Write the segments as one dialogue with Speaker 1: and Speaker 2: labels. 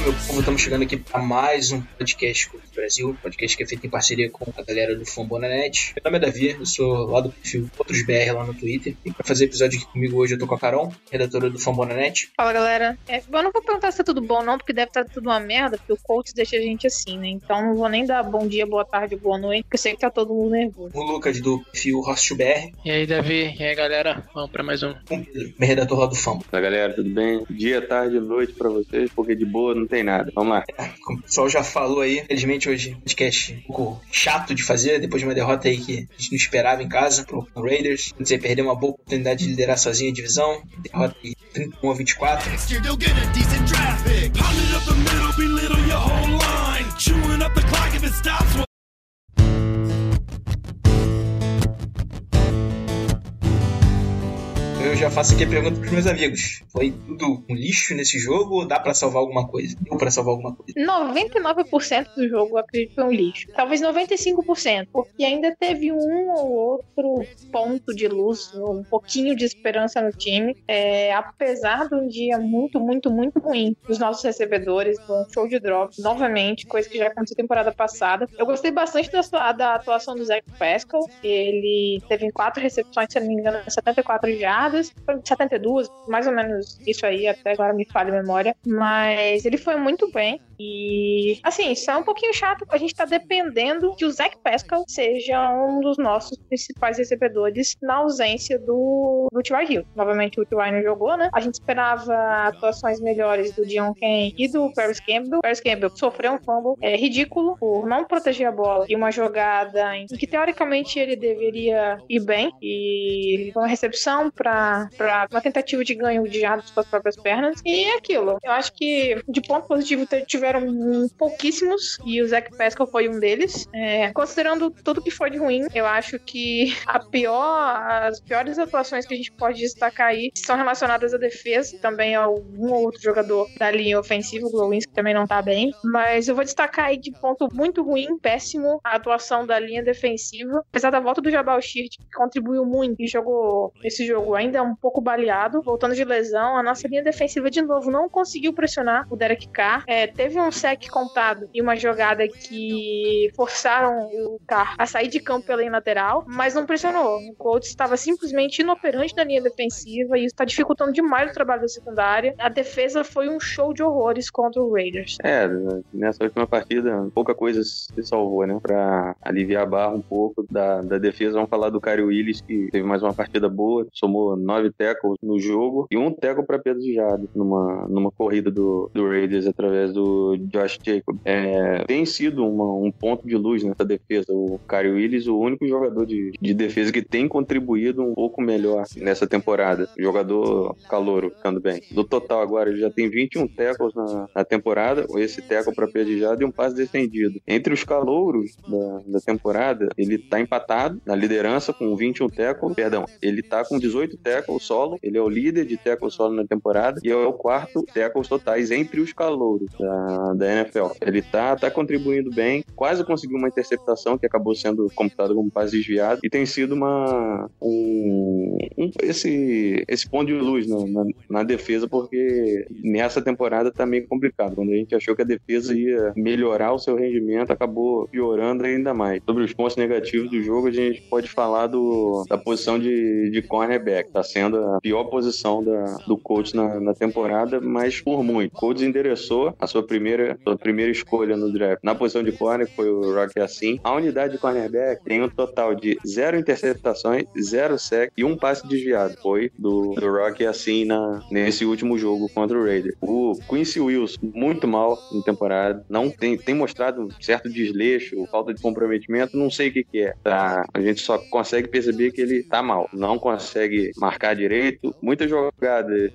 Speaker 1: meu povo, estamos chegando aqui para mais um podcast com o Brasil, podcast que é feito em parceria com a galera do Fambonanet. Meu nome é Davi, eu sou lá do perfil Outros BR lá no Twitter. E para fazer episódio aqui comigo hoje eu tô com a Carol, redatora do Fambonanet.
Speaker 2: Fala galera. É, eu não vou perguntar se tá tudo bom, não, porque deve estar tudo uma merda, porque o coach deixa a gente assim, né? Então não vou nem dar bom dia, boa tarde, boa noite, porque eu sei que tá todo mundo nervoso.
Speaker 1: O Lucas do perfil Host BR,
Speaker 3: E aí, Davi? E aí, galera? Vamos pra mais um.
Speaker 1: o Pedro, meu redator lá do Fambo.
Speaker 4: Fala galera, tudo bem? Dia, tarde, noite pra vocês, porque de boa não tem nada. Vamos lá.
Speaker 1: Como o pessoal já falou aí, felizmente hoje podcast um pouco chato de fazer, depois de uma derrota aí que a gente não esperava em casa pro Raiders. Quer dizer, perdeu uma boa oportunidade de liderar sozinho a divisão. Derrota de 31 a 24.
Speaker 5: Next year, you'll get a decent draft pick. Pound it up the middle, belittle your whole line. Chewing up the clock if it stops.
Speaker 1: Já faço aqui a pergunta pros meus amigos. Foi tudo um lixo nesse jogo ou dá pra salvar alguma coisa? Deu pra salvar alguma coisa?
Speaker 2: 99% do jogo eu acredito que foi um lixo. Talvez 95%, porque ainda teve um ou outro ponto de luz, um pouquinho de esperança no time. É, apesar de um dia muito, muito, muito ruim dos nossos recebedores, um show de drop, novamente, coisa que já aconteceu temporada passada. Eu gostei bastante da, da atuação do Zach Pascal. Ele teve quatro recepções, se não me engano, 74 jardas, 72, mais ou menos isso aí, até agora me falha a memória. Mas ele foi muito bem. E, assim, isso é um pouquinho chato. A gente tá dependendo que o Zach Pascal seja um dos nossos principais recebedores na ausência do, do T.Y. Hill. Novamente, o T.Y. não jogou, né? A gente esperava atuações melhores do Dion Kane e do Paris Campbell. Paris Campbell sofreu um fumble é, ridículo por não proteger a bola e uma jogada em que, teoricamente, ele deveria ir bem. E uma recepção para uma tentativa de ganho de jardas com as próprias pernas. E é aquilo. Eu acho que, de ponto positivo, te- tiveram pouquíssimos e o Zach Pascal foi um deles. É, considerando tudo que foi de ruim, eu acho que a pior, as piores atuações que a gente pode destacar aí são relacionadas à defesa, também a algum outro jogador da linha ofensiva, o Glowinski também não tá bem. Mas eu vou destacar aí de ponto muito ruim, péssimo, a atuação da linha defensiva. Apesar da volta do Jabal Shirt, que contribuiu muito e jogou esse jogo ainda um pouco baleado, voltando de lesão, a nossa linha defensiva de novo não conseguiu pressionar o Derek Carr. É, teve um sec contado e uma jogada que forçaram o Carr a sair de campo pela lateral, mas não pressionou. O Colts estava simplesmente inoperante na linha defensiva e isso está dificultando demais o trabalho da secundária. A defesa foi um show de horrores contra o Raiders.
Speaker 4: É, nessa última partida, pouca coisa se salvou, né? Pra aliviar a barra um pouco da, da defesa. Vamos falar do Kyrie Willis, que teve mais uma partida boa, somou nove tackles no jogo e um tackle para Pedro Jardim numa, numa corrida do, do Raiders através do Josh Jacob. É, tem sido uma- um ponto de luz nessa defesa. O Kyrie Willis, o único jogador de, de defesa que tem contribuído um pouco melhor nessa temporada. Jogador calouro, ficando bem. Do total agora, ele já tem 21 tackles na, na temporada, esse tackle para pedijada e um passe defendido. Entre os calouros da, da temporada, ele tá empatado na liderança com 21 tackles, perdão, ele tá com 18 tackles solo, ele é o líder de tackles solo na temporada e é o quarto tackles totais entre os calouros da, da NFL. Ele tá, tá contribuindo bem, quase conseguiu uma interceptação que acabou sendo computada como passe desviado e tem sido uma um, um- esse esse ponto de luz na, na, na defesa porque nessa temporada tá meio complicado. Quando a gente achou que a defesa ia melhorar o seu rendimento, acabou piorando ainda mais. Sobre os pontos negativos do jogo, a gente pode falar do, da posição de, de cornerback. Tá sendo a pior posição da, do coach na, na temporada, mas por muito. O coach endereçou a sua primeira, sua primeira escolha no draft. Na posição de corner foi o Rocky Assim. A unidade de cornerback tem um total de zero interceptações, zero sec e um passe desviado. Foi do, do Rocky Assim na, nesse último jogo contra o Raiders. O Quincy Wilson, muito mal na temporada. Não tem, tem mostrado certo desleixo, falta de comprometimento, não sei o que, que é. Tá? A gente só consegue perceber que ele tá mal. Não consegue marcar direito. Muitas jogadas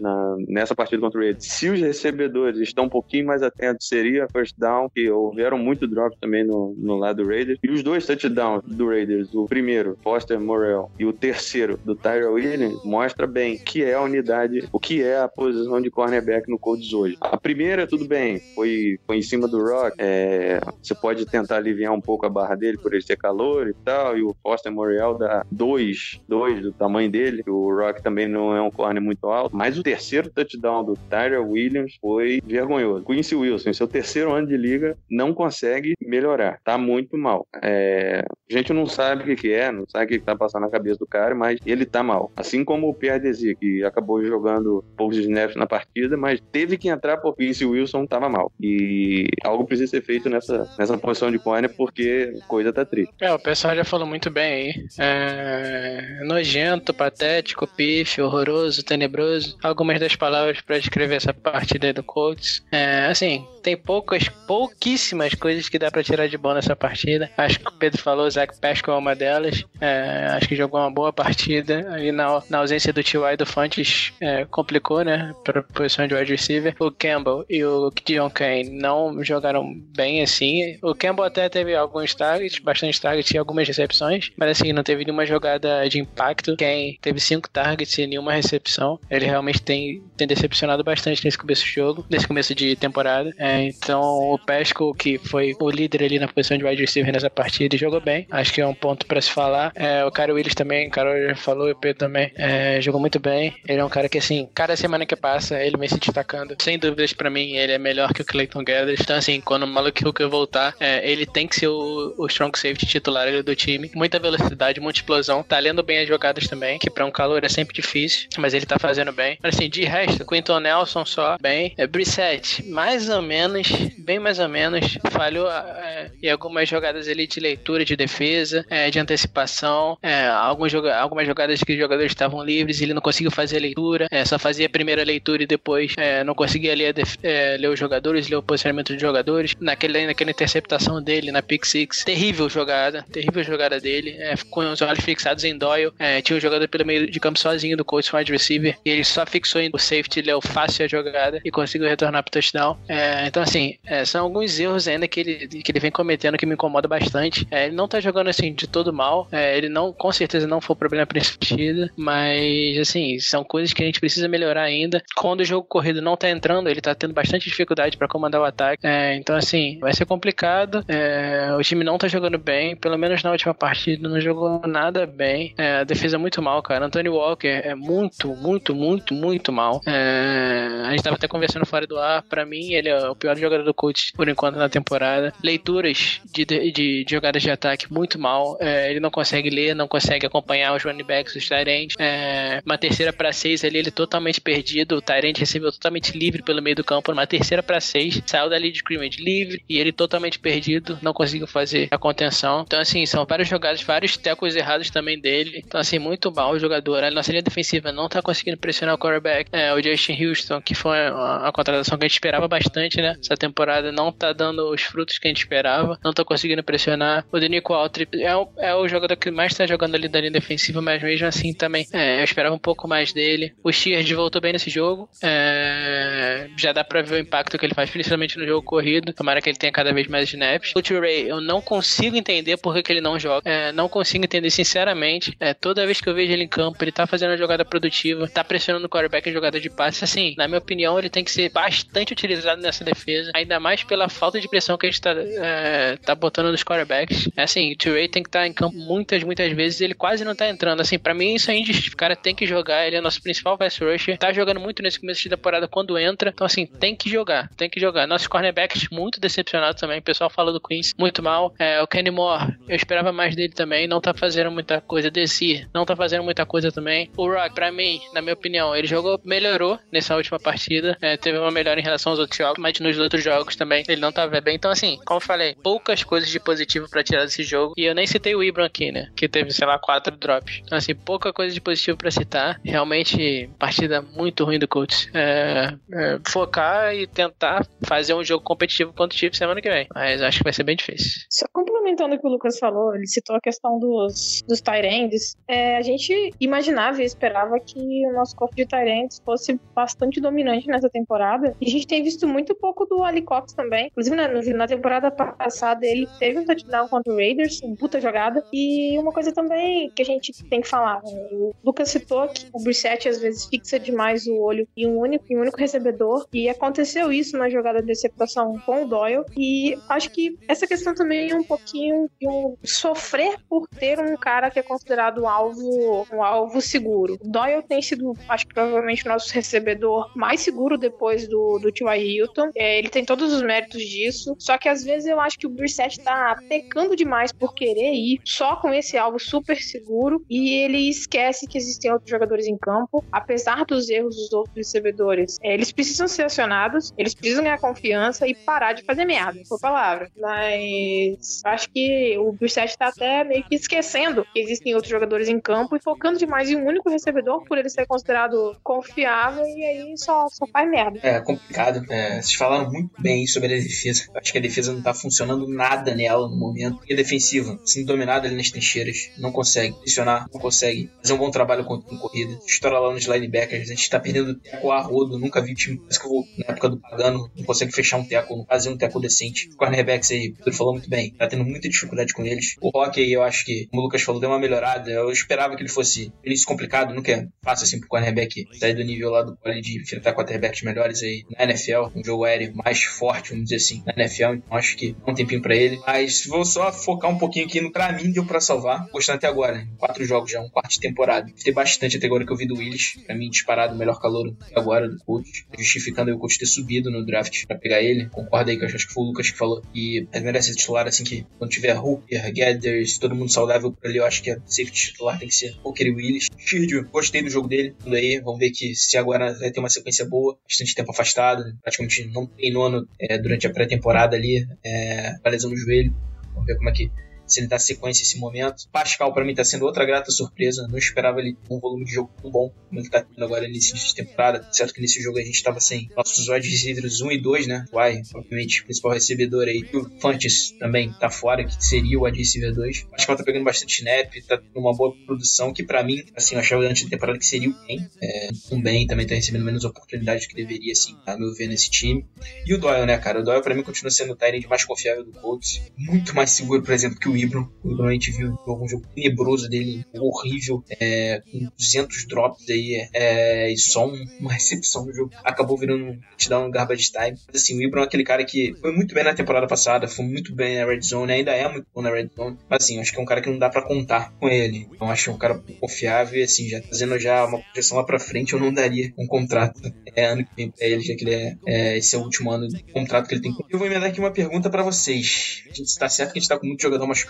Speaker 4: nessa partida contra o Raiders. Se os recebedores estão um pouquinho mais atentos seria first down, que houveram muito drop também no, no lado do Raiders. E os dois touchdowns do Raiders, o primeiro, Foster Morel, e o terceiro, do Tyrell Williams, mostra bem que é a unidade, o que é a posição de cornerback no Colts hoje. A primeira, tudo bem, foi, foi em cima do Rock. É, você pode tentar aliviar um pouco a barra dele por ele ter calor e tal, e o Foster Morel dá dois, dois do tamanho dele. O Rock também não é um corner muito alto, mas o terceiro touchdown do Tyrell Williams foi vergonhoso. Quincy Wilson, em seu terceiro ano de liga, não consegue melhorar. Tá muito mal. É... A gente não sabe o que, que é, não sabe o que, que tá passando na cabeça do cara, mas ele tá mal. Assim como o Pierre que acabou jogando poucos snaps na partida, mas teve que entrar porque Quincy Wilson tava mal. E algo precisa ser feito nessa, nessa posição de corner porque coisa tá triste.
Speaker 3: É, o pessoal já falou muito bem aí. É... Nojento, patético, pife, horroroso, tenebroso. Algumas das palavras para descrever essa partida do Colts. É, assim, tem poucas, pouquíssimas coisas que dá para tirar de bom nessa partida. Acho que o Pedro falou, o Zach Pascal é uma delas. É, acho que jogou uma boa partida. Ali na, na ausência do T.Y. do Fontes, é, complicou, né? Pra posição de wide receiver. O Campbell e o Dion Kane não jogaram bem assim. O Campbell até teve alguns targets, bastante targets e algumas recepções, mas assim, não teve nenhuma jogada de impacto. Kane teve cinco targets e nenhuma recepção. Ele realmente tem, tem decepcionado bastante nesse começo de jogo, nesse começo de temporada. É, então, o Pesco, que foi o líder ali na posição de wide receiver nessa partida, jogou bem. Acho que é um ponto para se falar. É, o Cara Willis também, o Carol já falou, e o Pedro também, é, jogou muito bem. Ele é um cara que, assim, cada semana que passa, ele vem se destacando. Sem dúvidas, para mim, ele é melhor que o Clayton Gathers. Então, assim, quando o Maluk Hooker voltar, é, ele tem que ser o, o strong safety titular do time. Muita velocidade, muita explosão. Tá lendo bem as jogadas também, que para um calor é sempre difícil, mas ele tá fazendo bem. Mas, assim, de resto, Quinton Nelson só bem. É, Brissette, mais ou menos, bem mais ou menos, falhou é, em algumas jogadas ali de leitura, de defesa, é, de antecipação. É, alguns joga algumas jogadas que os jogadores estavam livres, ele não conseguiu fazer a leitura, é, só fazia a primeira leitura e depois é, não conseguia ler, é, ler os jogadores, ler o posicionamento dos jogadores. Naquele, naquela interceptação dele, na pick six, terrível jogada, terrível jogada dele, com os olhos fixados em Doyle. Tinha um jogador pelo meio de campo sozinho do coach wide receiver e ele só fixou em o safety, leu fácil a jogada e conseguiu retornar pro touchdown. Então, assim, são alguns erros ainda que ele, que ele vem cometendo que me incomoda bastante. É, ele não tá jogando assim de todo mal. É, ele não, com certeza, não foi o problema partida. Mas, assim, são coisas que a gente precisa melhorar ainda. Quando o jogo corrido não tá entrando, ele tá tendo bastante dificuldade para comandar o ataque. É, então, assim, vai ser complicado. É, o time não tá jogando bem. Pelo menos na última partida, não jogou nada bem. É, a defesa é muito mal, cara. Anthony Walker é muito, muito, muito, muito mal. A gente tava até conversando fora do ar. Pra mim, ele é o pior jogador do coach por enquanto na temporada. Leituras de, de, de jogadas de ataque muito mal. É, ele não consegue ler, não consegue acompanhar os running backs, os Tyrants. É, uma terceira para seis ali, ele totalmente perdido. O Tyrant recebeu totalmente livre pelo meio do campo. Uma terceira para seis, saiu dali de scrimmage livre e ele totalmente perdido, não conseguiu fazer a contenção. Então, assim, são várias jogadas, vários tecos errados também dele. Então, assim, muito mal o jogador. A nossa linha defensiva não tá conseguindo pressionar o quarterback. É, o Justin Houston, que foi a, a contratação que a gente esperava bastante, né? Essa temporada não tá dando os frutos que a gente esperava, não tá conseguindo pressionar. O Denico Altri é, o, é o jogador que mais tá jogando ali da linha defensiva, mas mesmo assim também é, eu esperava um pouco mais dele. O Sheard voltou bem nesse jogo, é, já dá pra ver o impacto que ele faz, principalmente no jogo corrido. Tomara que ele tenha cada vez mais snaps. O Ray, eu não consigo entender por que, que ele não joga, é, não consigo entender sinceramente. É, toda vez que eu vejo ele em campo, ele tá fazendo uma jogada produtiva, tá pressionando o quarterback em jogada de passe. Assim, na minha opinião, ele tem que ser bastante utilizado nessa defesa, ainda mais pela falta de pressão que a gente tá, é, tá botando nos quarterbacks. É assim, o T-Ray tem que estar tá em campo muitas, muitas vezes ele quase não tá entrando. Assim, para mim isso é injustificável. O cara tem que jogar, ele é nosso principal pass rusher, tá jogando muito nesse começo de temporada quando entra. Então, assim, tem que jogar, tem que jogar. Nossos cornerbacks muito decepcionados também. O pessoal fala do Queens muito mal. É, o Kenny Moore, eu esperava mais dele também, não tá fazendo muita coisa. Desi, não tá fazendo muita coisa também. O Rock, pra mim, na minha opinião, ele jogou, melhorou nessa última partida. É, teve uma melhora em relação aos outros jogos, mas nos outros jogos também ele não tava bem. Então, assim, como eu falei, poucas coisas de positivo para tirar desse jogo. E eu nem citei o Ibram aqui, né? Que teve, sei lá, quatro drops. Então, assim, pouca coisa de positivo para citar. Realmente, partida muito ruim do Colts. É, é, focar e tentar fazer um jogo competitivo contra o Chiefs semana que vem. Mas acho que vai ser bem difícil.
Speaker 2: Só complementando o que o Lucas falou, ele citou a questão dos, dos Tyrands. É, a gente imaginava e esperava que o nosso corpo de Tyrands fosse bastante dominante nessa temporada. E a gente tem visto muito pouco do Ali também. Inclusive, na, na temporada passada, ele teve um touchdown contra o Raiders, uma puta jogada. E uma coisa também que a gente tem que falar: né? o Lucas citou que o Brissette às vezes fixa demais o olho em um único, em um único recebedor. E aconteceu isso na jogada de interceptação com o Doyle. E acho que essa questão também é um pouquinho de um sofrer por ter um cara que é considerado um alvo, um alvo seguro. O Doyle tem sido, acho que provavelmente, o nosso recebedor mais seguro depois do, do T.Y. Hilton. É, ele tem todos os méritos disso. Só que às vezes eu acho que o Brissett tá pecando demais por querer ir só com esse alvo super seguro e ele esquece que existem outros jogadores em campo. Apesar dos erros dos outros recebedores, é, eles precisam ser acionados, eles precisam ganhar confiança e parar de fazer merda, por palavra. Mas acho que o Brissett tá até meio que esquecendo que existem outros jogadores em campo e focando demais em um único recebedor por ele ser considerado confiável e aí só, só faz merda.
Speaker 1: É complicado. É, vocês falaram muito bem sobre a defesa. Acho que a defesa não tá funcionando nada nela no momento. E a defensiva, sendo dominada ali nas trincheiras, não consegue pressionar, não consegue fazer um bom trabalho com, corrida. Estoura lá nos linebackers, a gente tá perdendo teco a rodo. Nunca vi time, parece que eu na época do Pagano, não consegue fechar um teco, não fazer um teco decente. Os cornerbacks aí, o Pedro falou muito bem, tá tendo muita dificuldade com eles. O Rock eu acho que, como o Lucas falou, deu uma melhorada. Eu esperava que ele fosse início complicado, nunca é fácil assim pro cornerback sair do nível lá do college de enfrentar quarterbacks melhores aí na NFL, um jogo aéreo mais forte, vamos dizer assim, na NFL. Então acho que dá um tempinho pra ele. Mas vou só focar um pouquinho aqui no pra mim deu pra salvar. Gostando até agora, né? Quatro jogos já, um quarto de temporada. Gostei bastante até agora que eu vi do Willis. Pra mim, disparado o melhor calor até agora do coach. Justificando o coach ter subido no draft pra pegar ele. Concorda aí que eu acho que foi o Lucas que falou. E ele merece titular assim que quando tiver Hooker, Gathers, todo mundo saudável por ali, eu acho que a safety titular tem que ser Hooker e Willis. Shirdio, gostei do jogo dele. Tudo aí, vamos ver que se agora vai ter uma sequência boa, bastante tempo afastado, praticamente não treinou no, é, durante a pré-temporada ali, é, a lesão no joelho. Vamos ver como é que se ele dá sequência esse momento. Pascal, para mim, tá sendo outra grata surpresa. Não esperava ele um volume de jogo tão bom como ele tá tendo agora nesse início de temporada. Certo que nesse jogo a gente tava sem nossos wide receivers 1 e 2, né? Uai, obviamente, principal recebedor aí. O Fantes também tá fora, que seria o wide receiver 2. Pascal tá pegando bastante snap, tá tendo uma boa produção, que para mim, assim, eu achava antes da temporada que seria o Ben. É, Ben também tá recebendo menos oportunidades que deveria, assim, a meu ver, nesse time. E o Doyle, né, cara? O Doyle para mim continua sendo o Tyrant mais confiável do Colts. Muito mais seguro, por exemplo, que o Ibram. O Ibram a gente viu algum jogo tenebroso dele, horrível, é, com 200 drops aí, é, e só um, uma recepção no jogo. Acabou virando um touchdown garbage time. Mas assim, o Ibram é aquele cara que foi muito bem na temporada passada, foi muito bem na red zone, ainda é muito bom na red zone. Mas assim, acho que é um cara que não dá para contar com ele. Então acho é um cara confiável e assim, já fazendo já uma projeção lá pra frente, eu não daria um contrato é, ano que vem pra ele, já que ele é, é esse é o último ano de contrato que ele tem. Eu vou emendar aqui uma pergunta para vocês. A gente tá certo que a gente tá com muito jogador machucado,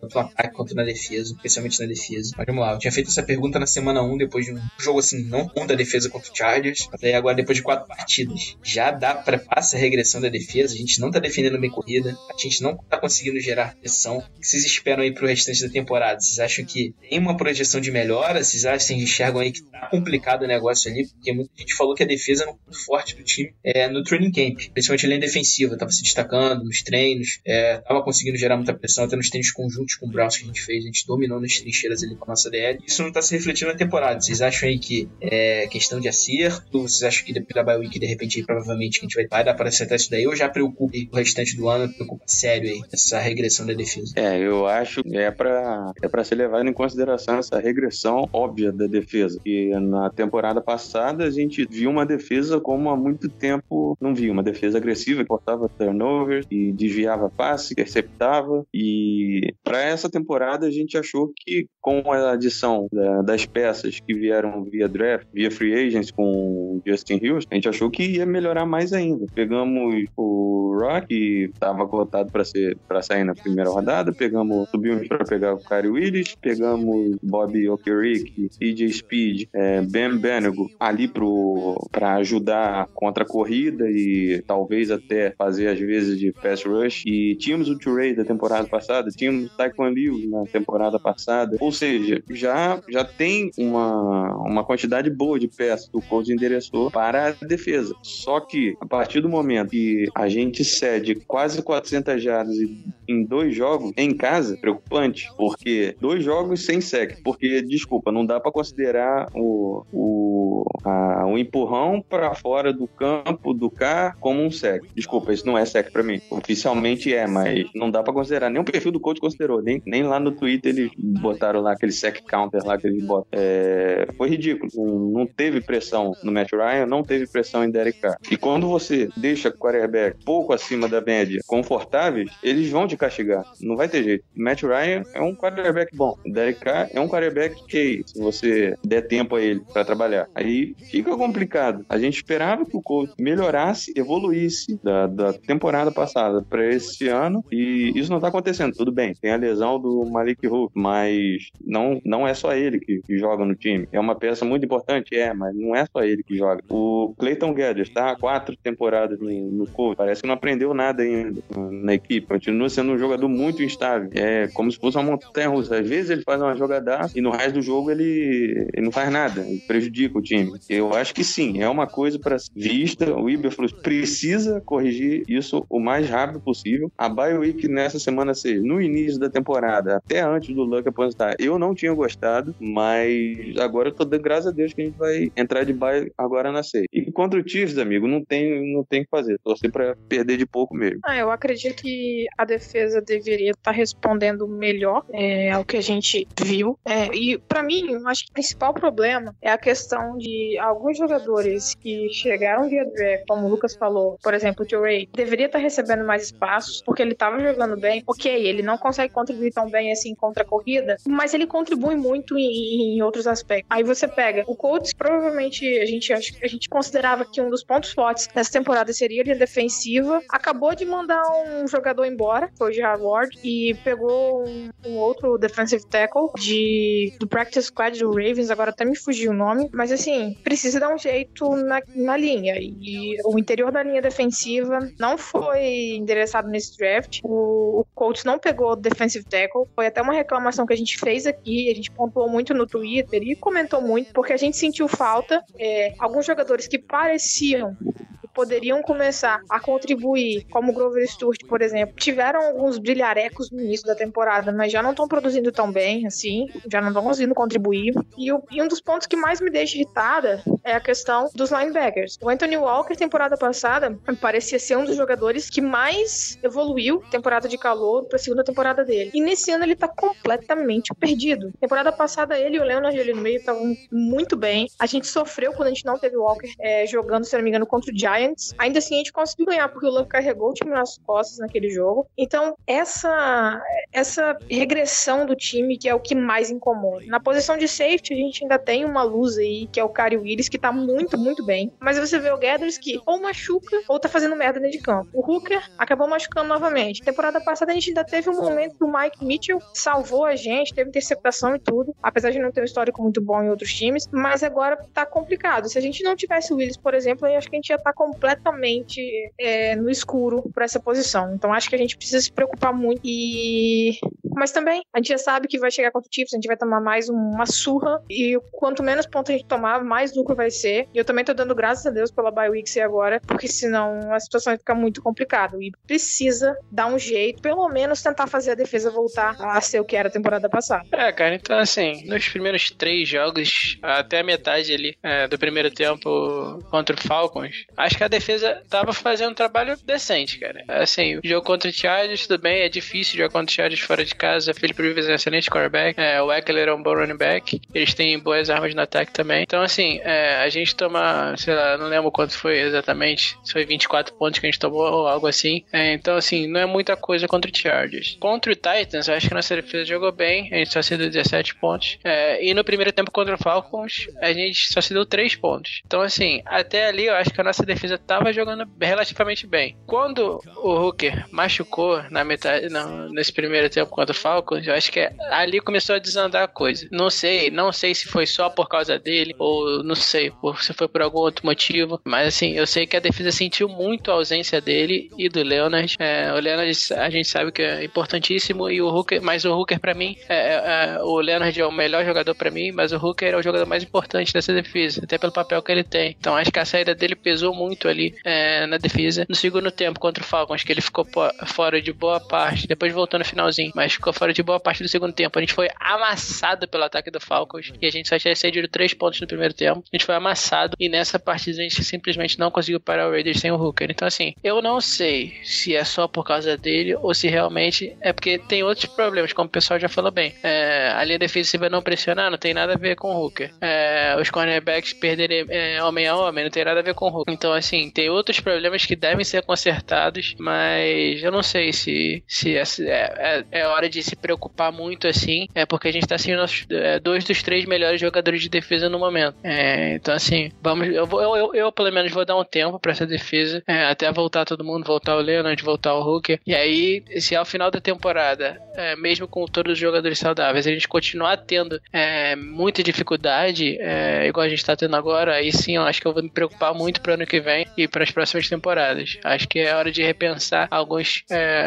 Speaker 1: tanto no ataque quanto na defesa, especialmente na defesa. Mas vamos lá, eu tinha feito essa pergunta na semana 1, depois de um jogo assim, não contra a defesa contra o Chargers, até agora depois de quatro partidas. Já dá pra passar a regressão da defesa, a gente não tá defendendo bem corrida, a gente não tá conseguindo gerar pressão. O que vocês esperam aí pro restante da temporada? Vocês acham que tem uma projeção de melhora? Vocês acham, vocês enxergam aí que tá complicado o negócio ali? Porque muita gente falou que a defesa era um ponto forte do time é, no training camp, principalmente a linha defensiva, tava se destacando nos treinos, é, tava conseguindo gerar muita pressão até nos treinos conjuntos com o Browns que a gente fez, a gente dominou nas trincheiras ali com a nossa DL. Isso não tá se refletindo na temporada. Vocês acham aí que é questão de acerto? Vocês acham que depois da bye week, de repente, provavelmente, a gente vai, vai dar para acertar isso daí? Ou já preocupa o restante do ano, preocupa sério aí, essa regressão da defesa?
Speaker 4: É, eu acho que é pra, é pra ser levado em consideração essa regressão óbvia da defesa. E na temporada passada a gente viu uma defesa como há muito tempo não viu. Uma defesa agressiva que cortava turnover e desviava passe, interceptava. E para essa temporada a gente achou que com a adição da- das peças que vieram via draft, via free agents com Justin Hills, a gente achou que ia melhorar mais ainda. Pegamos o Rock, que estava cotado para ser para sair na primeira rodada, pegamos, subimos para pegar o Kyrie Willis, pegamos Bobby Okereke, EJ Speed, é, Ben Benego ali para ajudar contra a corrida e talvez até fazer às vezes de pass rush. E tínhamos o Turay da temporada passada, tínhamos Taekwondo Liu na temporada passada. Ou seja, já, já tem uma, uma quantidade boa de peças que o coach endereçou para a defesa. Só que, a partir do momento que a gente cede quase 400 jardas em dois jogos em casa, preocupante, porque dois jogos sem sec. Porque, desculpa, não dá para considerar o, o, a, o empurrão para fora do campo do carro como um sec. Desculpa, isso não é sec para mim. Oficialmente é, mas não dá para considerar. Nem o perfil do coach considerou, nem, nem lá no Twitter eles botaram lá aquele sec counter lá que eles botam. É, foi ridículo. Não, não teve pressão no Matt Ryan, não teve pressão em Derek Carr. E quando você deixa o quarterback pouco acima da média, confortáveis, eles vão te castigar. Não vai ter jeito. Matt Ryan é um quarterback bom. Derek Carr é um quarterback que, se você der tempo a ele para trabalhar, aí fica complicado. A gente esperava que o coach melhorasse, evoluísse da, da temporada passada para esse ano e isso não tá acontecendo. Tudo bem, tem a lesão do Malik Hook, mas não, não é só ele que, que joga no time. É uma peça muito importante, é, mas não é só ele que joga. O Clayton Guedes tá há quatro temporadas no, no parece que não aprendeu nada ainda na equipe, continua sendo um jogador muito instável. É como se fosse uma montanha russa. Às vezes ele faz uma jogada e no resto do jogo ele, ele não faz nada, ele prejudica o time. Eu acho que sim, é uma coisa para vista. O Iberflux precisa corrigir isso o mais rápido possível. A bye week nessa semana 6, no início da temporada, até antes do Luck aposentar, eu não tinha gostado, mas agora eu tô dando graças a Deus que a gente vai entrar de bye agora na 6. E contra o Chiefs, amigo, não tem, não tem que fazer. Torcer para perder de pouco mesmo.
Speaker 2: Ah, eu acredito que a defesa deveria estar respondendo melhor é, ao que a gente viu. É, e para mim, acho que o principal problema é a questão de alguns jogadores que chegaram via draft, como o Lucas falou, por exemplo, o Joe Ray, deveria estar recebendo mais espaços, porque ele estava jogando bem. Ok, ele não consegue contribuir tão bem assim contra a corrida, mas ele contribui muito em, em outros aspectos. Aí você pega o Colts, provavelmente a gente, a gente considerava que um dos pontos fortes dessa temporada seria a linha defensiva. Acabou de mandar um jogador embora, foi o Gerard Ward, e pegou um, um outro defensive tackle de, do practice squad do Ravens, agora até me fugiu o nome, mas assim, precisa dar um jeito na, na linha. E o interior da linha defensiva não foi endereçado nesse draft. O, o Colts não pegou defensive tackle. Foi até uma reclamação que a gente fez aqui, a gente pontuou muito no Twitter e comentou muito, porque a gente sentiu falta. É, alguns jogadores que pareciam poderiam começar a contribuir, como Grover Stewart, por exemplo, tiveram alguns brilharecos no início da temporada, mas já não estão produzindo tão bem, assim, já não estão conseguindo contribuir. E, o, e, um dos pontos que mais me deixa irritada é a questão dos linebackers. O Anthony Walker, temporada passada, parecia ser um dos jogadores que mais evoluiu temporada de calor para a segunda temporada dele. E nesse ano ele tá completamente perdido. Temporada passada ele e o Leonard ali no meio estavam muito bem. A gente sofreu quando a gente não teve o Walker é, jogando, se não me engano, contra o Giants. Ainda assim, a gente conseguiu ganhar, porque o Love carregou o time nas costas naquele jogo. Então, essa, essa regressão do time que é o que mais incomoda. Na posição de safety, a gente ainda tem uma luz aí, que é o Kari Willis, que tá muito, muito bem. Mas você vê o Gathers que ou machuca ou tá fazendo merda dentro de campo. O Hooker acabou machucando novamente. Temporada passada a gente ainda teve um momento que o Mike Mitchell salvou a gente, teve interceptação e tudo, apesar de não ter um histórico muito bom em outros times, mas agora tá complicado. Se a gente não tivesse o Willis, por exemplo, eu acho que a gente ia estar tá completamente é, no escuro para essa posição. Então acho que a gente precisa se preocupar muito. E mas também a gente já sabe que vai chegar contra o Chiefs, a gente vai tomar mais uma surra e quanto menos pontos a gente tomar, mais lucro vai ser. E eu também tô dando graças a Deus pela bye agora, porque senão a situação vai ficar muito complicada. E precisa dar um jeito, pelo menos tentar fazer a defesa voltar a ser o que era a temporada passada.
Speaker 3: É, cara, então assim, nos primeiros três jogos, até a metade ali é, do primeiro tempo contra o Falcons, acho que a defesa tava fazendo um trabalho decente, cara. Assim, o jogo contra o Chargers, tudo bem, é difícil jogar contra o Chargers fora de casa. Felipe Rivers é um excelente quarterback. É, o Eckler é um bom running back. Eles têm boas armas no ataque também. Então, assim, é, a gente toma, sei lá, não lembro quanto foi exatamente. Se foi 24 pontos que a gente tomou ou algo assim. É, então, assim, não é muita coisa contra o Chargers. Contra o Titans, acho que a nossa defesa jogou bem. A gente só se deu 17 pontos. É, e no primeiro tempo contra o Falcons, a gente só se deu 3 pontos. Então, assim, até ali eu acho que a nossa defesa defesa tava jogando relativamente bem. Quando o Hooker machucou na metade, nesse primeiro tempo contra o Falcons, eu acho que é, ali começou a desandar a coisa. Não sei, não sei se foi só por causa dele ou não sei, se foi por algum outro motivo, mas assim, eu sei que a defesa sentiu muito a ausência dele e do Leonard. É, o Leonard a gente sabe que é importantíssimo e o Hooker, mas o Hooker para mim, é, é, é, o Leonard é o melhor jogador para mim, mas o Hooker é o jogador mais importante dessa defesa, até pelo papel que ele tem. Então acho que a saída dele pesou muito ali é, na defesa. No segundo tempo contra o Falcons, que ele ficou fora de boa parte, depois voltou no finalzinho, mas ficou fora de boa parte do segundo tempo. A gente foi amassado pelo ataque do Falcons e a gente só tinha cedido três pontos no primeiro tempo. A gente foi amassado e nessa partida a gente simplesmente não conseguiu parar o Raiders sem o Hooker. Então, assim, eu não sei se é só por causa dele ou se realmente é porque tem outros problemas, como o pessoal já falou bem. É, a linha defensiva não pressionar não tem nada a ver com o Hooker. É, os cornerbacks perderem é, homem a homem não tem nada a ver com o Hooker. Então, assim, tem outros problemas que devem ser consertados, mas eu não sei se, se é, é, é hora de se preocupar muito assim, é porque a gente tá sem nossos, é, dois dos três melhores jogadores de defesa no momento. É, então, assim, vamos, eu, eu, eu, eu, pelo menos vou dar um tempo para essa defesa, é, até voltar todo mundo, voltar o Leonard, voltar o Hooker. E aí, se ao final da temporada, é, mesmo com todos os jogadores saudáveis, a gente continuar tendo é, muita dificuldade, é, igual a gente tá tendo agora, aí sim eu acho que eu vou me preocupar muito pro ano que vem e para as próximas temporadas. Acho que é hora de repensar alguns, é,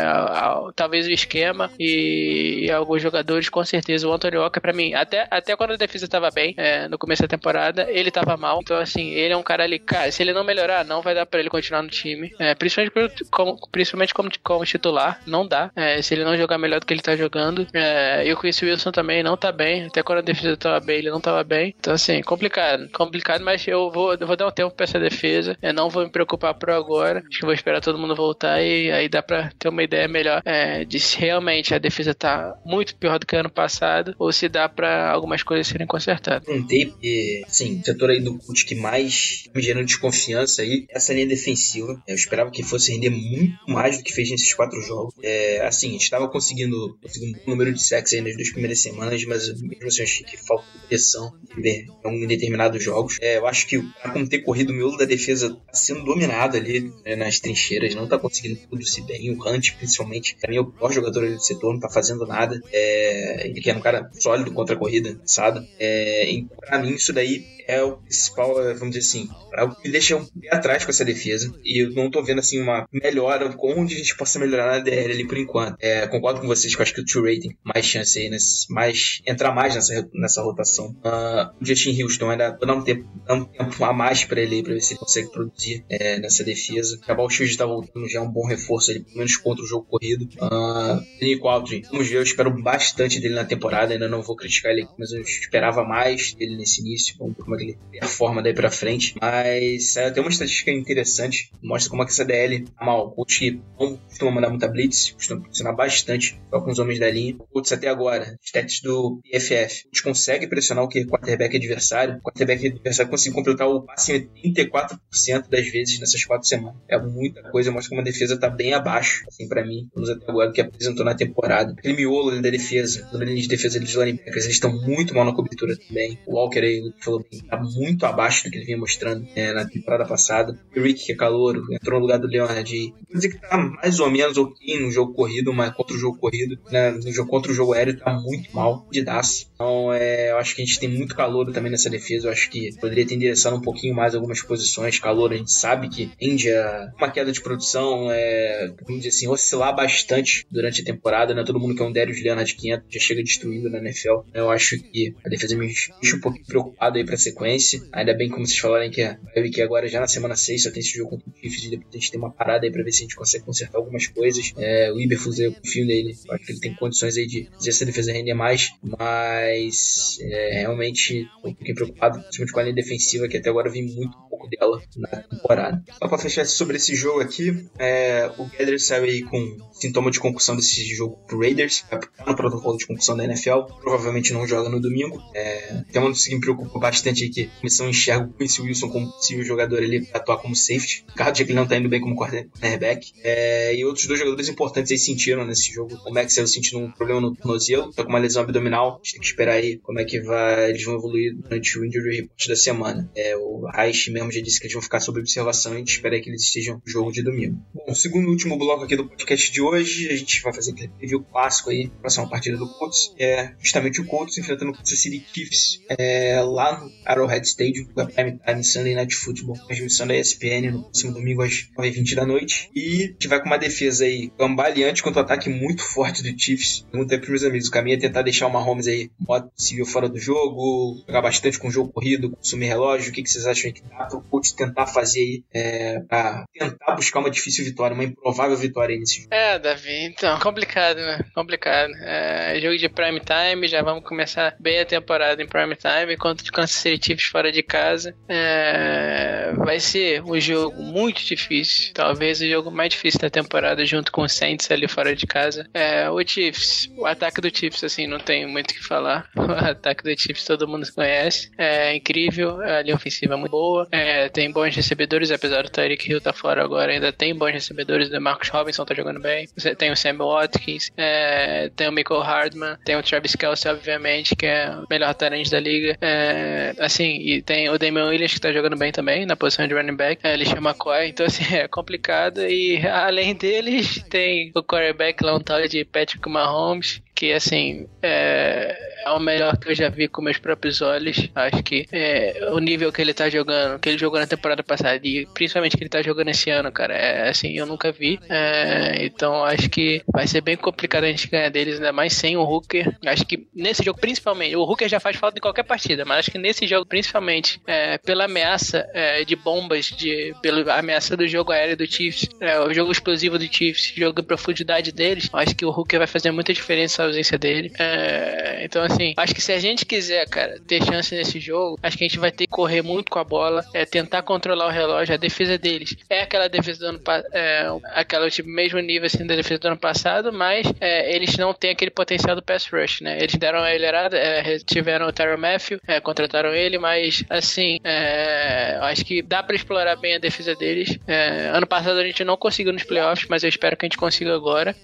Speaker 3: talvez o esquema e, e, alguns jogadores, com certeza. O Anthony Walker, para mim, até, até quando a defesa tava bem, é, no começo da temporada, ele tava mal. Então, assim, ele é um cara ali, cara, se ele não melhorar, não vai dar para ele continuar no time. É, principalmente, como, principalmente como, como titular, não dá. É, se ele não jogar melhor do que ele tá jogando. É, e o Chris Wilson também não tá bem. Até quando a defesa tava bem, ele não tava bem. Então, assim, complicado. Complicado, mas eu vou, eu vou dar um tempo pra essa defesa. Eu não vou me preocupar por agora. Acho que vou esperar todo mundo voltar e aí dá pra ter uma ideia melhor é, de se realmente a defesa tá muito pior do que ano passado ou se dá pra algumas coisas serem consertadas.
Speaker 1: Perguntei, porque, sim, o setor aí do CUT que mais me gerando desconfiança aí, essa linha defensiva. Eu esperava que fosse render muito mais do que fez nesses quatro jogos. É, assim, a gente estava conseguindo, conseguindo um número de sacks aí nas duas primeiras semanas, mas mesmo assim eu achei que falta pressão em determinados jogos. É, eu acho que como ter corrido o miolo da defesa sendo dominado ali né, nas trincheiras, não tá conseguindo se bem. O Hunt, principalmente, pra mim é o pior jogador do setor, não tá fazendo nada. É, ele que é um cara sólido contra a corrida, sabe? É, pra mim, isso daí é o principal, vamos dizer assim, é o que deixa um pé atrás com essa defesa. E eu não tô vendo assim uma melhora, onde a gente possa melhorar na DL ali por enquanto. É, concordo com vocês que eu acho que o true rating mais chance aí, nesse, mais, entrar mais nessa, nessa rotação. Uh, o Justin Houston ainda dá um tempo, dá um tempo a mais para ele, para ver se ele consegue produzir é, nessa defesa. O Shield tá voltando já é um bom reforço ali, pelo menos contra o jogo corrido. Uh, Nico Aldrin, vamos ver, eu espero bastante dele na temporada, ainda não vou criticar ele, mas eu esperava mais dele nesse início. Vamos é que ele performa daí pra frente. Mas é, tem uma estatística interessante, mostra como é que essa DL tá mal. O coach não costuma mandar muita blitz, costuma pressionar bastante com os homens da linha. Coach até agora, stats do PFF, gente consegue pressionar o que quarterback adversário. Quarterback adversário conseguiu completar o passe em 84% das vezes nessas quatro semanas. É muita coisa, mostra como a defesa tá bem abaixo, assim, para mim, vamos até agora, que apresentou na temporada. Aquele miolo da defesa, da linha de defesa dos linebackers, eles estão muito mal na cobertura também. O Walker aí, falou bem, tá muito abaixo do que ele vinha mostrando é, na temporada passada. O Rick, que é calouro, entrou no lugar do Leonard. Vou dizer que tá mais ou menos ok no jogo corrido, mas contra o jogo corrido, né, no jogo contra o jogo aéreo, tá muito mal de daço. Então, é, eu acho que a gente tem muito calor também nessa defesa. Eu acho que poderia ter endereçado um pouquinho mais algumas posições. Calor, a gente sabe que tende a uma queda de produção, é, vamos dizer assim, oscilar bastante durante a temporada. Né? Todo mundo que é um Darius Leonard 500 já chega destruindo na NFL. Eu acho que a defesa me deixa um pouquinho preocupado aí pra sequência. Ainda bem, como vocês falaram, que a que agora já na semana 6 só tem esse jogo contra o Chiefs e depois a gente tem uma parada aí pra ver se a gente consegue consertar algumas coisas. É, o Iberflus, eu confio nele. Eu acho que ele tem condições aí de fazer essa defesa render mais, mas é, realmente um pouquinho preocupado, principalmente com a linha defensiva, que até agora vem muito pouco dela na temporada. Só pra fechar sobre esse jogo aqui, é, o Gather saiu aí com sintoma de concussão desse jogo pro Raiders, vai ficar no protocolo de concussão da NFL, provavelmente não joga no domingo. É, tem uma que me preocupa bastante aí que a comissão enxerga o Quincy Wilson como possível jogador pra atuar como safety, de que ele não tá indo bem como cornerback. É, e outros dois jogadores importantes aí sentiram nesse jogo. O Max saiu sentindo um problema no tornozelo, tá com uma lesão abdominal, a gente tem que esperar aí como é que vai, eles vão evoluir durante o injury report da semana. É, o Reich mesmo já disse que eles vão ficar sob observação e a gente espera que eles estejam no jogo de domingo. Bom, o segundo e último bloco aqui do podcast de hoje, a gente vai fazer aquele review clássico aí, próxima partida do Colts, é justamente o Colts enfrentando o Kansas City Chiefs é, lá no Arrowhead Stadium, da Prime Time Sunday Night Football, transmissão da ESPN no próximo domingo às 9h20 da noite. E vai com uma defesa aí cambaleante contra o um ataque muito forte do Chiefs. Perguntei pros meus amigos, o caminho é tentar deixar o Mahomes aí modo possível fora do jogo, jogar bastante com o jogo corrido, consumir relógio. O que, que vocês acham que dá pro Colts tentar fazer aí é, pra tentar buscar uma difícil vitória, uma improvável vitória aí nesse jogo?
Speaker 3: É, Davi, então, complicado, né? Complicado. É, jogo de prime time, já vamos começar bem a temporada em prime time, contra o Kansas City Chiefs fora de casa. É, vai ser um jogo muito difícil, talvez o jogo mais difícil da temporada, junto com o Saints ali fora de casa. É, o Chiefs, o ataque do Chiefs, assim, não tem muito o que falar. O ataque do Chiefs todo mundo conhece. É incrível, a linha ofensiva é muito boa, é, tem bons recebedores, apesar do Tyreek Hill estar tá fora agora, ainda tem bons recebedores, o Marcus Robinson tá jogando bem, você tem o Sam Watkins, é, tem o Michael Hardman, tem o Travis Kelsey, obviamente, que é o melhor talento da liga. É, assim, e tem o Damian Williams que tá jogando bem também, na posição de running back. Ele chama McCoy, então assim, é complicado. E além deles, tem o quarterback lá, um tal de Patrick Mahomes, que assim é, é, o melhor que eu já vi com meus próprios olhos. Acho que é, o nível que ele tá jogando, que ele jogou na temporada passada e principalmente que ele tá jogando esse ano, cara, é assim, eu nunca vi. É, então acho que vai ser bem complicado a gente ganhar deles, ainda mais sem o Hooker. Acho que nesse jogo, principalmente, o Hooker já faz falta em qualquer partida, mas acho que nesse jogo, principalmente, é, pela ameaça é, de bombas, de, pela ameaça do jogo aéreo do Chiefs, é, o jogo explosivo do Chiefs, jogo de profundidade deles, acho que o Hooker vai fazer muita diferença ausência dele. É, então, assim, acho que se a gente quiser, cara, ter chance nesse jogo, acho que a gente vai ter que correr muito com a bola, é, tentar controlar o relógio. A defesa deles é aquela defesa do ano passado, é, aquela tipo, mesmo nível assim da defesa do ano passado, mas é, eles não têm aquele potencial do pass rush, né? Eles deram a acelerada, é, tiveram o Tyron Matthew, é, contrataram ele, mas assim, é, acho que dá para explorar bem a defesa deles. É, ano passado a gente não conseguiu nos playoffs, mas eu espero que a gente consiga agora.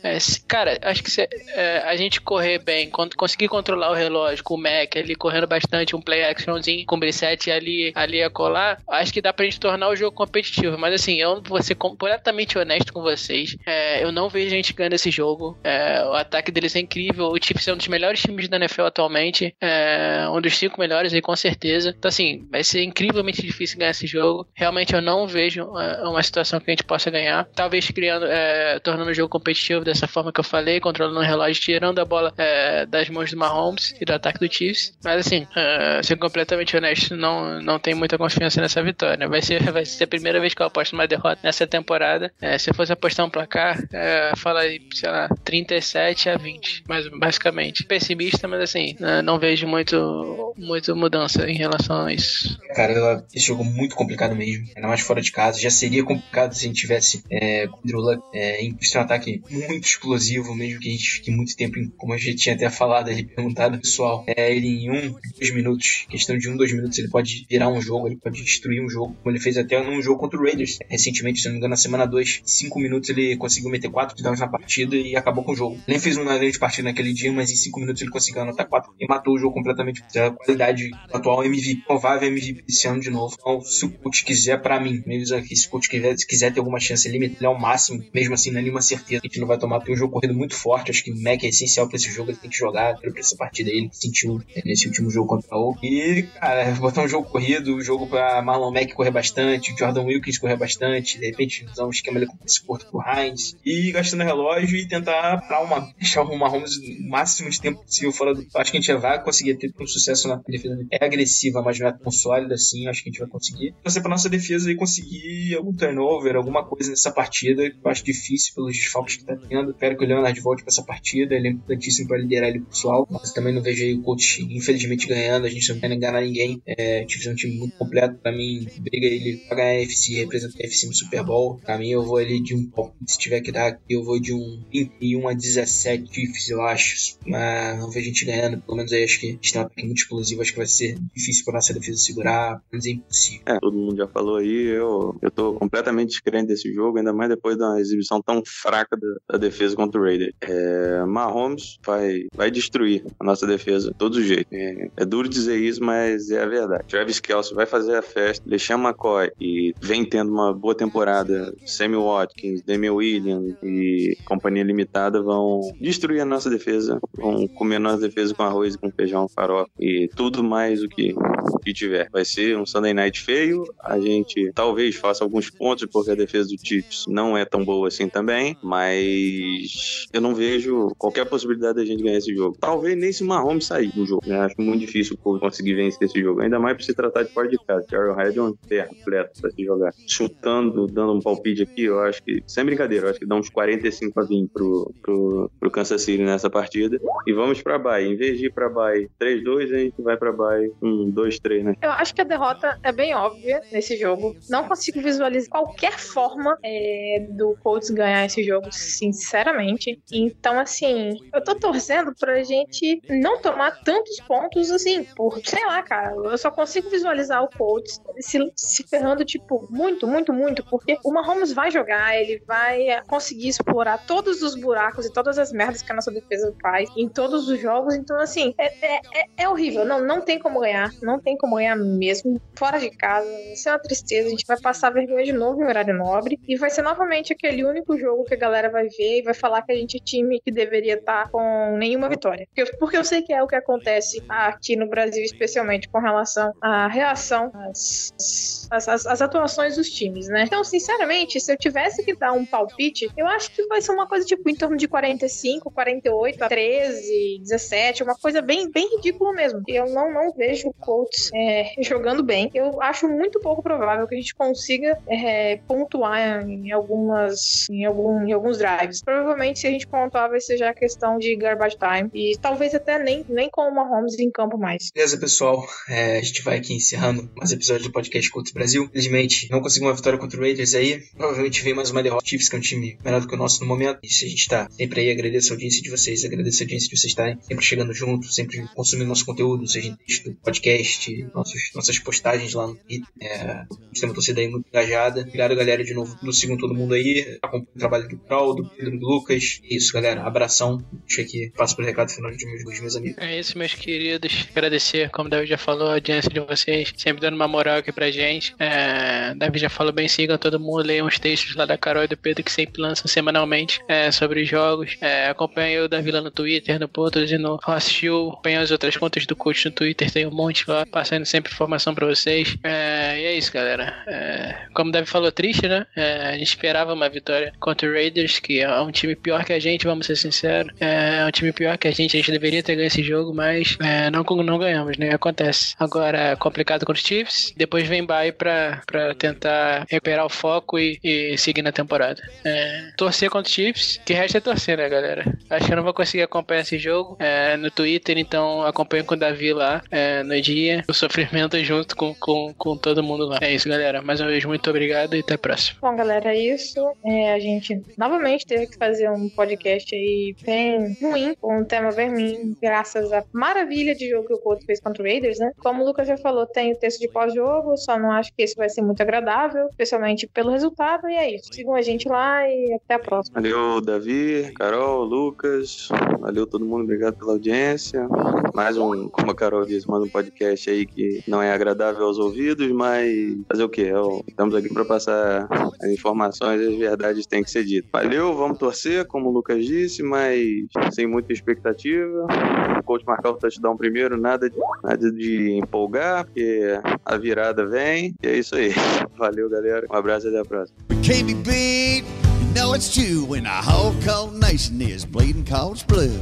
Speaker 3: Cara, acho que se a gente correr bem, conseguir controlar o relógio com o Mac ali correndo bastante, um play actionzinho com o Brissette ali, ali a colar, acho que dá pra gente tornar o jogo competitivo. Mas assim, eu vou ser completamente honesto com vocês. É, eu não vejo a gente ganhando esse jogo. É, o ataque deles é incrível. O Chiefs é um dos melhores times da NFL atualmente. É, um dos cinco melhores aí, com certeza. Então, assim, vai ser incrivelmente difícil ganhar esse jogo. Realmente eu não vejo é, uma situação que a gente possa ganhar. Talvez criando, é, tornando o jogo competitivo dessa forma que eu falei, controlando o relógio, tirando a bola é, das mãos do Mahomes e do ataque do Chiefs. Mas assim, uh, sendo completamente honesto, não, não tenho muita confiança nessa vitória. Vai ser, vai ser a primeira vez que eu aposto numa derrota nessa temporada. É, se eu fosse apostar um placar, é, fala aí, sei lá, 37 a 20, mas basicamente. Pessimista, mas assim, uh, não vejo muito, muito mudança em relação a isso.
Speaker 1: Cara, esse jogo é muito complicado mesmo. Ainda mais fora de casa. Já seria complicado se a gente tivesse é, Drew é, em um ataque muito explosivo, mesmo que a gente fique muito tempo, em, como a gente tinha até falado ali, perguntado pessoal, é, ele em um, dois minutos, questão de um, dois minutos, ele pode virar um jogo, ele pode destruir um jogo, como ele fez até num jogo contra o Raiders. Recentemente, se não me engano, na semana 2, cinco minutos ele conseguiu meter quatro touchdowns na partida e acabou com o jogo. Nem fez uma grande partida naquele dia, mas em cinco minutos ele conseguiu anotar quatro e matou o jogo completamente. A qualidade atual MVP, provável MVP esse ano de novo. Então, se o coach quiser, para mim, mesmo aqui, se o coach quiser, se quiser ter alguma chance, ele ao máximo, mesmo assim, não é nenhuma certeza que a gente não vai tomar, tem um jogo corrido muito forte, acho que o Mac é essencial pra esse jogo, ele tem que jogar pra essa partida ele sentiu nesse último jogo contra o E, cara, botar um jogo corrido, um jogo pra Marlon Mack correr bastante, Jordan Wilkins correr bastante, de repente usar um esquema ali com esse pro Heinz, e gastando relógio e tentar pra uma, deixar o Mahomes o máximo de tempo possível fora do. Acho que a gente vai conseguir ter um sucesso na defesa. É agressiva, mas não é tão sólida assim. Acho que a gente vai conseguir. Você pra nossa defesa e conseguir algum turnover, alguma coisa nessa partida, que eu acho difícil pelos desfalques que tá tendo. Espero que o Leonard volte pra essa partida. Ele importantíssimo pra liderar ele pessoal. Mas também não vejo o coach, infelizmente, ganhando. A gente não quer enganar ninguém. É, tive um time muito completo. Pra mim, briga ele pra ganhar a FC, representar a FC no Super Bowl. Pra mim, eu vou ali de um se tiver que dar, eu vou de um 21 a 17 Chiefs, eu acho. Mas não vejo a gente ganhando. Pelo menos aí acho que a gente tem um muito explosivo. Acho que vai ser difícil pra nossa defesa segurar. Mas é impossível.
Speaker 4: É, todo mundo já falou aí. Eu, eu tô completamente descrente desse jogo, ainda mais depois de uma exibição tão fraca da, da defesa contra o Raiders. É, Mahomes Vai, vai destruir a nossa defesa de todo jeito. É, é duro dizer isso, mas é a verdade. Travis Kelce vai fazer a festa, LeSean McCoy e vem tendo uma boa temporada. Sammy Watkins, Damian Williams e companhia limitada vão destruir a nossa defesa, vão comer a nossa defesa com arroz com feijão, farofa e tudo mais o que, que tiver. Vai ser um Sunday Night feio, a gente talvez faça alguns pontos porque a defesa do Chiefs não é tão boa assim também, mas eu não vejo qualquer possibilidade da gente ganhar esse jogo. Talvez nem se o Mahomes sair do jogo, né? Acho muito difícil conseguir vencer esse jogo, ainda mais pra se tratar de fora de casa. Arrowhead é um terra completo pra se jogar. Chutando, dando um palpite aqui, eu acho que, sem brincadeira, eu acho que dá uns 45 a 20 pro, pro, pro Kansas City nessa partida. E vamos pra Bay. Em vez de ir pra Bay 3-2, a gente vai pra Bay um 2-3, né?
Speaker 2: Eu acho que a derrota é bem óbvia nesse jogo. Não consigo visualizar qualquer forma é, do Colts ganhar esse jogo, sinceramente. Então, assim, eu tô torcendo pra gente não tomar tantos pontos assim, por, sei lá, cara. Eu só consigo visualizar o Colts se, se ferrando, tipo, muito, muito, muito, porque o Mahomes vai jogar, ele vai conseguir explorar todos os buracos e todas as merdas que a nossa defesa faz em todos os jogos. Então, assim, é, é, é, é horrível. Não, não tem como ganhar. Não tem como ganhar mesmo. Fora de casa. Isso é uma tristeza. A gente vai passar vergonha de novo em horário nobre. E vai ser novamente aquele único jogo que a galera vai ver e vai falar que a gente é time que deveria estar com nenhuma vitória. Porque, porque eu sei que é o que acontece aqui no Brasil, especialmente com relação à reação às, às, às, às atuações dos times, né? Então, sinceramente, se eu tivesse que dar um palpite, eu acho que vai ser uma coisa tipo em torno de 45, 48 a 13, 17, uma coisa bem, bem ridícula mesmo. Eu não, não vejo o Colts é, jogando bem. Eu acho muito pouco provável que a gente consiga é, pontuar em algumas em, algum, em alguns drives. Provavelmente se a gente pontuar vai ser já a questão de garbage time e talvez até nem, nem com o Mahomes em campo mais.
Speaker 1: Beleza, pessoal. É, a gente vai aqui encerrando mais episódio do podcast Colts Brasil. Infelizmente, não conseguimos uma vitória contra o Raiders aí. Provavelmente vem mais uma derrota. Chiefs, que é um time melhor do que o nosso no momento. E se a gente tá sempre aí, agradeço a audiência de vocês, agradeço a audiência de vocês estarem sempre chegando junto, sempre consumindo nosso conteúdo, seja em texto, podcast, nossos, nossas postagens lá no Twitter. É, temos uma torcida aí muito engajada. Obrigado, galera, de novo. Tudo sigam todo mundo aí. Acompanhe o trabalho do Carol, do Pedro, do Lucas. É isso, galera. Abração. Deixa aqui, passo pro recado final de meus, meus amigos.
Speaker 3: É isso, meus queridos. Agradecer, como o David já falou, a audiência de vocês, sempre dando uma moral aqui pra gente. É, David já falou bem, sigam todo mundo, leiam os textos lá da Carol e do Pedro que sempre lançam semanalmente é, sobre jogos. É, acompanhe o Davi lá no Twitter, no Portos e no Hostil. Acompanhe as outras contas do coach no Twitter, tem um monte lá, passando sempre informação pra vocês. É, e é isso, galera. É, como o Davi falou, triste, né? É, a gente esperava uma vitória contra o Raiders, que é um time pior que a gente, vamos ser sinceros. É um time pior que a gente, a gente deveria ter ganho esse jogo, mas é, não, não ganhamos, né? Acontece. Agora, complicado contra os Chiefs, depois vem bye pra, pra tentar recuperar o foco e, e seguir na temporada. É, torcer contra os Chiefs, que resta é torcer, né, galera? Acho que eu não vou conseguir acompanhar esse jogo é, no Twitter, então acompanho com o Davi lá é, no dia. O sofrimento junto com, com, com todo mundo lá. É isso, galera. Mais uma vez, muito obrigado e até a próxima.
Speaker 2: Bom, galera, é isso. É, a gente novamente teve que fazer um podcast aí bem ruim, com um tema ruim, graças à maravilha de jogo que o Couto fez contra o Raiders, né? Como o Lucas já falou, tem o texto de pós-jogo, só não acho que esse vai ser muito agradável, especialmente pelo resultado, e é isso. Sigam a gente lá e até a próxima.
Speaker 4: Valeu, Davi, Carol, Lucas. Valeu todo mundo, obrigado pela audiência. Mais um, como a Carol disse, mais um podcast aí que não é agradável aos ouvidos, mas fazer o quê? Eu- Estamos aqui para passar as informações e as verdades têm que ser ditas. Valeu, vamos torcer, como o Lucas disse, mas sem muita expectativa. O coach marcar o touchdown primeiro, nada de, nada de empolgar, porque a virada vem. E é isso aí. Valeu, galera. Um abraço e até a próxima.
Speaker 5: Know it's true when whole cold nation is bleeding Colts blue.